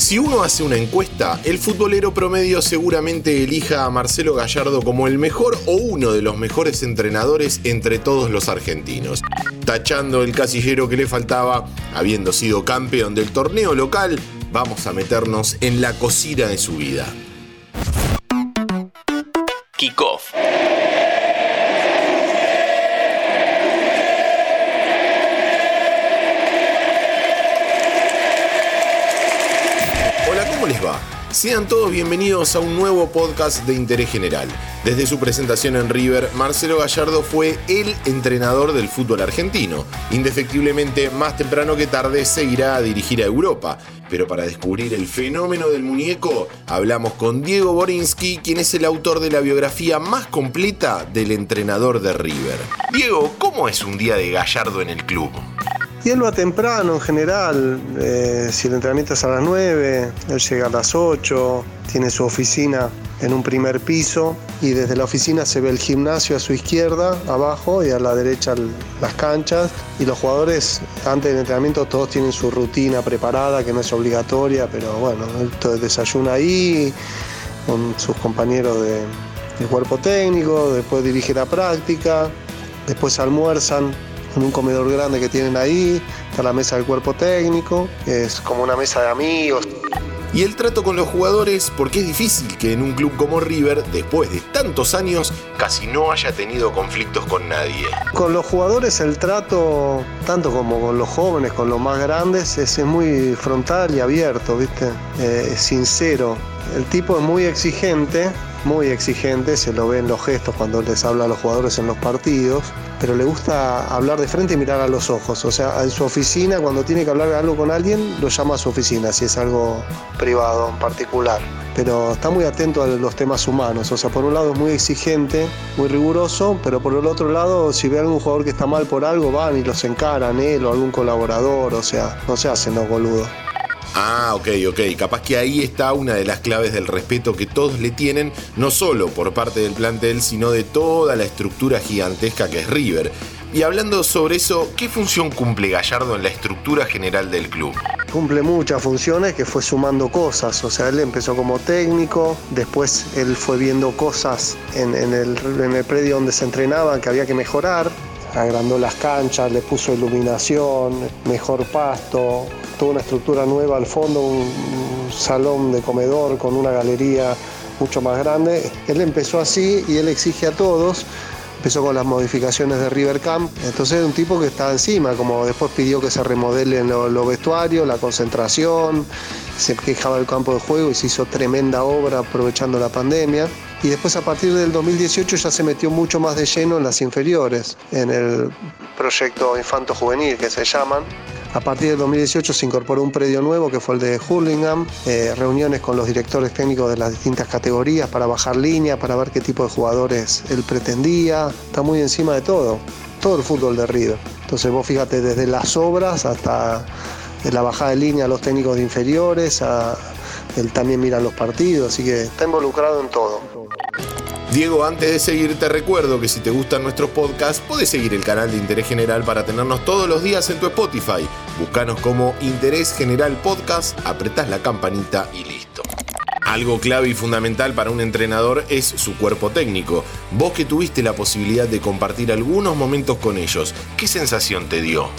Si uno hace una encuesta, el futbolero promedio seguramente elija a Marcelo Gallardo como el mejor o uno de los mejores entrenadores entre todos los argentinos. Tachando el casillero que le faltaba, habiendo sido campeón del torneo local, vamos a meternos en la cocina de su vida. Kickoff. Hola, ¿cómo Sean todos bienvenidos a un nuevo podcast de interés general. Desde su presentación en River, Marcelo Gallardo fue el entrenador del fútbol argentino. Indefectiblemente, más temprano que tarde, se irá a dirigir a Europa. Pero para descubrir el fenómeno del muñeco, hablamos con Diego Borinsky, quien es el autor de la biografía más completa del entrenador de River. Diego, ¿cómo es un día de Gallardo en el club? Y él va temprano en general, eh, si el entrenamiento es a las 9, él llega a las 8, tiene su oficina en un primer piso y desde la oficina se ve el gimnasio a su izquierda, abajo y a la derecha las canchas. Y los jugadores antes del entrenamiento todos tienen su rutina preparada que no es obligatoria, pero bueno, él desayuna ahí con sus compañeros de, cuerpo técnico, después dirige la práctica, después almuerzan en un comedor grande que tienen ahí, está la mesa del cuerpo técnico, es como una mesa de amigos. Y el trato con los jugadores, porque es difícil que en un club como River, después de tantos años, casi no haya tenido conflictos con nadie. Con los jugadores el trato, tanto como con los jóvenes, con los más grandes, es, muy frontal y abierto, ¿viste? Eh, sincero. El tipo es muy exigente, muy exigente, se lo ve en los gestos cuando les habla a los jugadores en los partidos, pero le gusta hablar de frente y mirar a los ojos. O sea, en su oficina, cuando tiene que hablar algo con alguien, lo llama a su oficina, si es algo privado, en particular. Pero está muy atento a los temas humanos. O sea, por un lado es muy exigente, muy riguroso, pero por el otro lado, si ve a algún jugador que está mal por algo, van y los encaran él o algún colaborador. O sea, no se hacen los boludos. Ah, ok, ok. Capaz que ahí está una de las claves del respeto que todos le tienen, no solo por parte del plantel, sino de toda la estructura gigantesca que es River. Y hablando sobre eso, ¿qué función cumple Gallardo en la estructura general del club? Cumple muchas funciones que fue sumando cosas, o sea, él empezó como técnico, después él fue viendo cosas en, el, en el predio donde se entrenaba que había que mejorar, agrandó las canchas, le puso iluminación, mejor pasto, toda una estructura nueva al fondo, un, salón de comedor con una galería mucho más grande. Él empezó así y él exige a todos. Empezó con las modificaciones de River Camp. Entonces es un tipo que está encima, como después pidió que se remodelen los vestuarios, la concentración, se quejaba del campo de juego y se hizo tremenda obra aprovechando la pandemia. Y después a partir del 2018 ya se metió mucho más de lleno en las inferiores, en el proyecto Infanto Juvenil que se llaman, a partir del 2018 se incorporó un predio nuevo que fue el de Hurlingham, eh, reuniones con los directores técnicos de las distintas categorías para bajar línea, para ver qué tipo de jugadores él pretendía. Está muy encima de todo, todo el fútbol de River. Entonces vos fíjate desde las obras hasta la bajada de línea a los técnicos de inferiores, él también mira los partidos, así que está involucrado en todo. Diego, antes de seguir, te recuerdo que si te gustan nuestros podcasts, puedes seguir el canal de Interés General para tenernos todos los días en tu Spotify. Búscanos como Interés General Podcast, apretás la campanita y listo. Algo clave y fundamental para un entrenador es su cuerpo técnico. Vos que tuviste la posibilidad de compartir algunos momentos con ellos, ¿qué sensación te dio?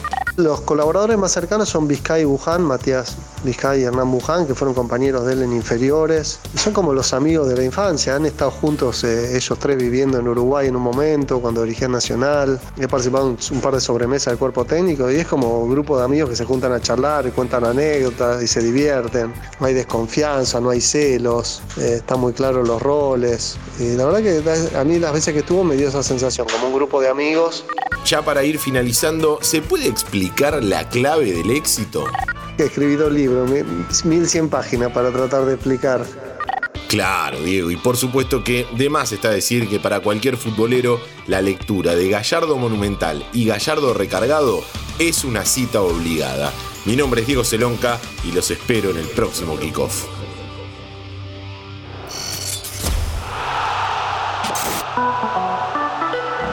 Los colaboradores más cercanos son Vizcay y Buján, Matías Vizcay y Hernán Buján, que fueron compañeros de él en inferiores. Son como los amigos de la infancia, han estado juntos eh, ellos tres viviendo en Uruguay en un momento, cuando dirigían Nacional. He participado en un par de sobremesas del cuerpo técnico y es como un grupo de amigos que se juntan a charlar y cuentan anécdotas y se divierten. No hay desconfianza, no hay celos, eh, están muy claros los roles. Y la verdad que a mí las veces que estuvo me dio esa sensación, como un grupo de amigos. Ya para ir finalizando, ¿se puede explicar la clave del éxito? He escribido dos libros, 1100 páginas para tratar de explicar. Claro, Diego, y por supuesto que de más está decir que para cualquier futbolero la lectura de Gallardo Monumental y Gallardo Recargado es una cita obligada. Mi nombre es Diego Celonca y los espero en el próximo kickoff.